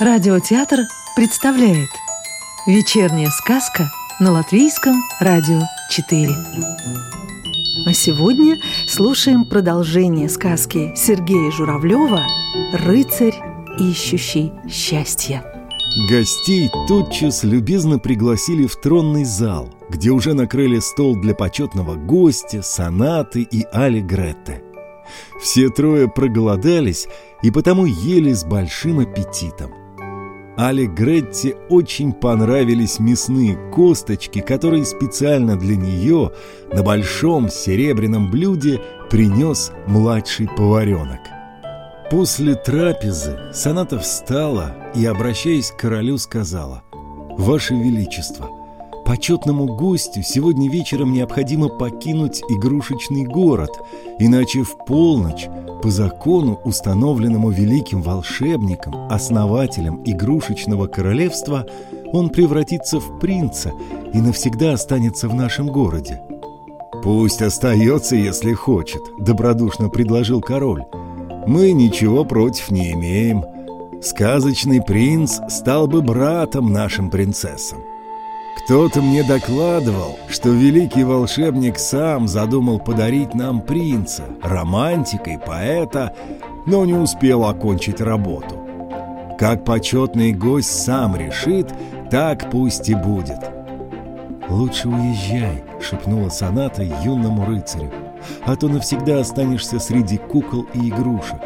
Радиотеатр представляет Вечерняя сказка на Латвийском радио 4 А сегодня слушаем продолжение сказки Сергея Журавлева «Рыцарь, ищущий счастье» Гостей тотчас любезно пригласили в тронный зал, где уже накрыли стол для почетного гостя, сонаты и Али Гретте. Все трое проголодались и потому ели с большим аппетитом. Али Гретте очень понравились мясные косточки, которые специально для нее на большом серебряном блюде принес младший поваренок. После трапезы Соната встала и, обращаясь к королю, сказала «Ваше Величество, почетному гостю сегодня вечером необходимо покинуть игрушечный город, иначе в полночь, по закону, установленному великим волшебником, основателем игрушечного королевства, он превратится в принца и навсегда останется в нашем городе. «Пусть остается, если хочет», — добродушно предложил король. «Мы ничего против не имеем. Сказочный принц стал бы братом нашим принцессам. Кто-то мне докладывал, что великий волшебник сам задумал подарить нам принца, романтика и поэта, но не успел окончить работу. Как почетный гость сам решит, так пусть и будет. «Лучше уезжай», — шепнула соната юному рыцарю, «а то навсегда останешься среди кукол и игрушек.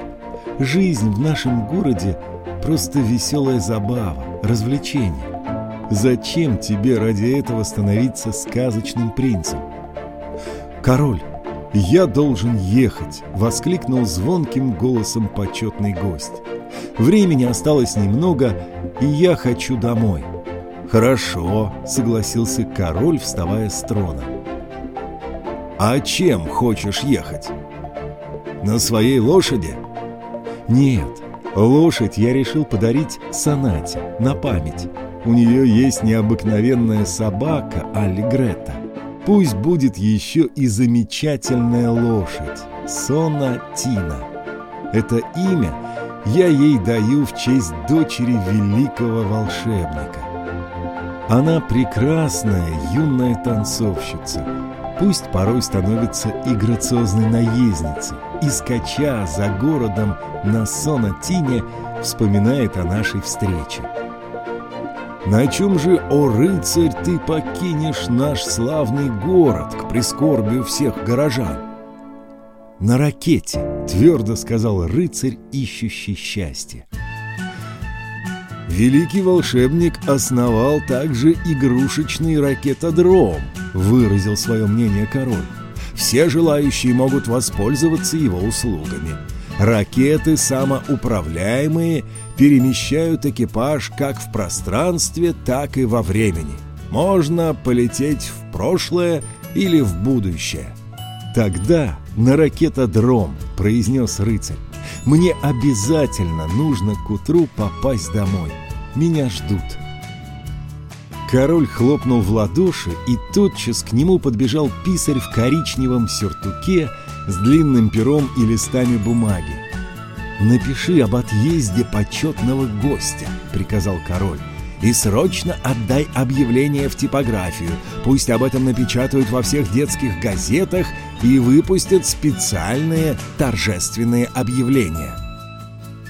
Жизнь в нашем городе — просто веселая забава, развлечение. Зачем тебе ради этого становиться сказочным принцем? Король, я должен ехать, воскликнул звонким голосом почетный гость. Времени осталось немного, и я хочу домой. Хорошо, согласился король, вставая с трона. А чем хочешь ехать? На своей лошади? Нет, лошадь я решил подарить сонате на память. У нее есть необыкновенная собака Алли Грета. Пусть будет еще и замечательная лошадь Сона Тина. Это имя я ей даю в честь дочери великого волшебника. Она прекрасная юная танцовщица, пусть порой становится и грациозной наездницей, и скача за городом на Сонатине вспоминает о нашей встрече. На чем же, о рыцарь, ты покинешь наш славный город к прискорбию всех горожан? На ракете, твердо сказал рыцарь, ищущий счастье. Великий волшебник основал также игрушечный ракетодром, выразил свое мнение король. Все желающие могут воспользоваться его услугами. Ракеты самоуправляемые перемещают экипаж как в пространстве, так и во времени. Можно полететь в прошлое или в будущее. Тогда на ракетодром, произнес рыцарь, мне обязательно нужно к утру попасть домой. Меня ждут. Король хлопнул в ладоши, и тотчас к нему подбежал писарь в коричневом сюртуке с длинным пером и листами бумаги. «Напиши об отъезде почетного гостя», — приказал король. «И срочно отдай объявление в типографию. Пусть об этом напечатают во всех детских газетах и выпустят специальные торжественные объявления».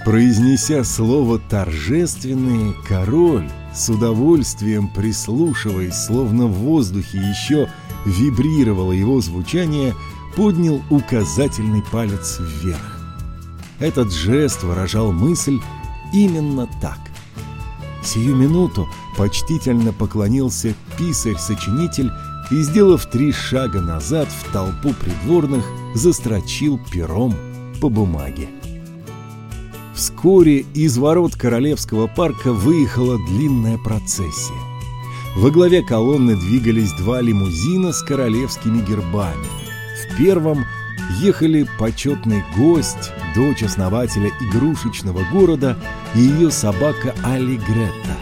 Произнеся слово «торжественные», король, с удовольствием прислушиваясь, словно в воздухе еще вибрировало его звучание, поднял указательный палец вверх. Этот жест выражал мысль именно так. Сию минуту почтительно поклонился писарь-сочинитель и, сделав три шага назад в толпу придворных, застрочил пером по бумаге. Вскоре из ворот Королевского парка выехала длинная процессия. Во главе колонны двигались два лимузина с королевскими гербами. Первом ехали почетный гость, дочь основателя игрушечного города и ее собака Али Гретта.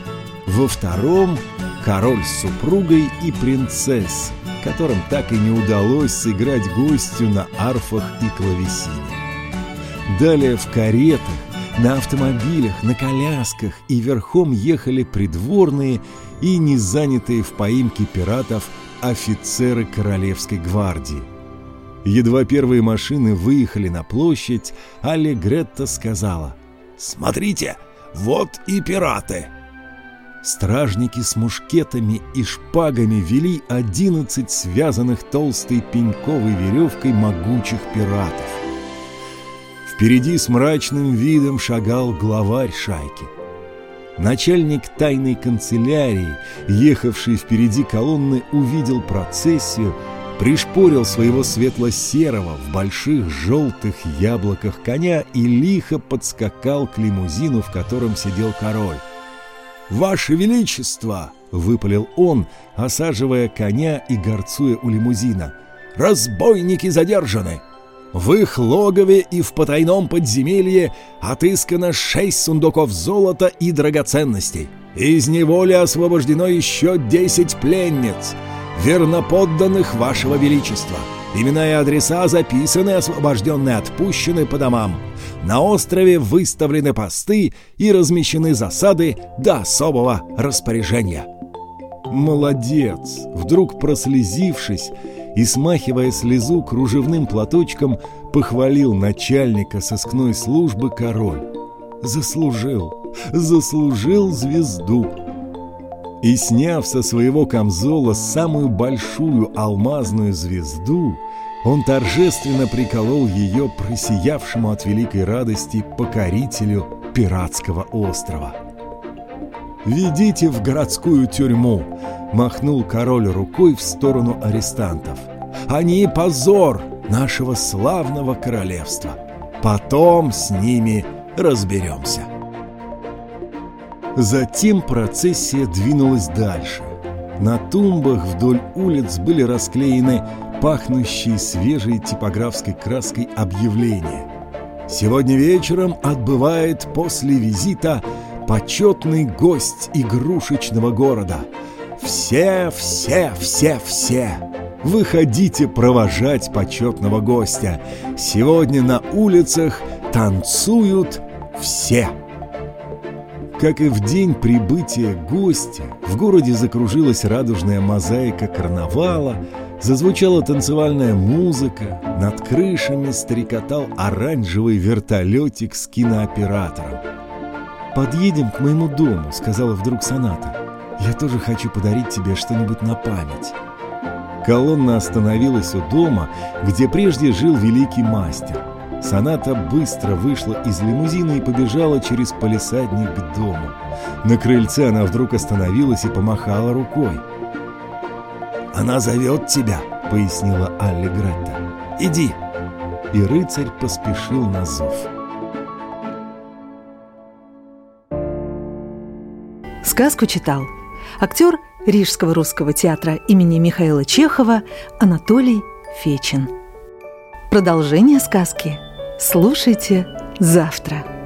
Во втором – король с супругой и принцесс, которым так и не удалось сыграть гостю на арфах и клавесине. Далее в каретах На автомобилях, на колясках и верхом ехали придворные и незанятые в поимке пиратов офицеры Королевской гвардии. Едва первые машины выехали на площадь, Алле Гретта сказала «Смотрите, вот и пираты!» Стражники с мушкетами и шпагами вели одиннадцать связанных толстой пеньковой веревкой могучих пиратов. Впереди с мрачным видом шагал главарь шайки. Начальник тайной канцелярии, ехавший впереди колонны, увидел процессию, пришпорил своего светло-серого в больших желтых яблоках коня и лихо подскакал к лимузину, в котором сидел король. «Ваше Величество!» — выпалил он, осаживая коня и горцуя у лимузина. «Разбойники задержаны! В их логове и в потайном подземелье отыскано шесть сундуков золота и драгоценностей. Из неволи освобождено еще десять пленниц, верноподданных Вашего Величества. Имена и адреса записаны, освобожденные отпущены по домам. На острове выставлены посты и размещены засады до особого распоряжения. «Молодец!» Вдруг прослезившись и, смахивая слезу кружевным платочком, похвалил начальника сыскной службы король. «Заслужил! Заслужил звезду!» И, сняв со своего камзола самую большую алмазную звезду, он торжественно приколол ее просиявшему от великой радости покорителю пиратского острова. «Ведите в городскую тюрьму!» — махнул король рукой в сторону арестантов. «Они позор нашего славного королевства! Потом с ними разберемся!» Затем процессия двинулась дальше. На тумбах вдоль улиц были расклеены пахнущие свежей типографской краской объявления. Сегодня вечером отбывает после визита почетный гость игрушечного города. Все, все, все, все. Выходите провожать почетного гостя. Сегодня на улицах танцуют все. Как и в день прибытия гостя, в городе закружилась радужная мозаика карнавала – Зазвучала танцевальная музыка, над крышами стрекотал оранжевый вертолетик с кинооператором. «Подъедем к моему дому», — сказала вдруг Соната. «Я тоже хочу подарить тебе что-нибудь на память». Колонна остановилась у дома, где прежде жил великий мастер. Соната быстро вышла из лимузина и побежала через полисадник к дому. На крыльце она вдруг остановилась и помахала рукой. «Она зовет тебя», — пояснила Алли Гретта. «Иди». И рыцарь поспешил на зов. Сказку читал актер Рижского русского театра имени Михаила Чехова Анатолий Фечин. Продолжение сказки слушайте завтра.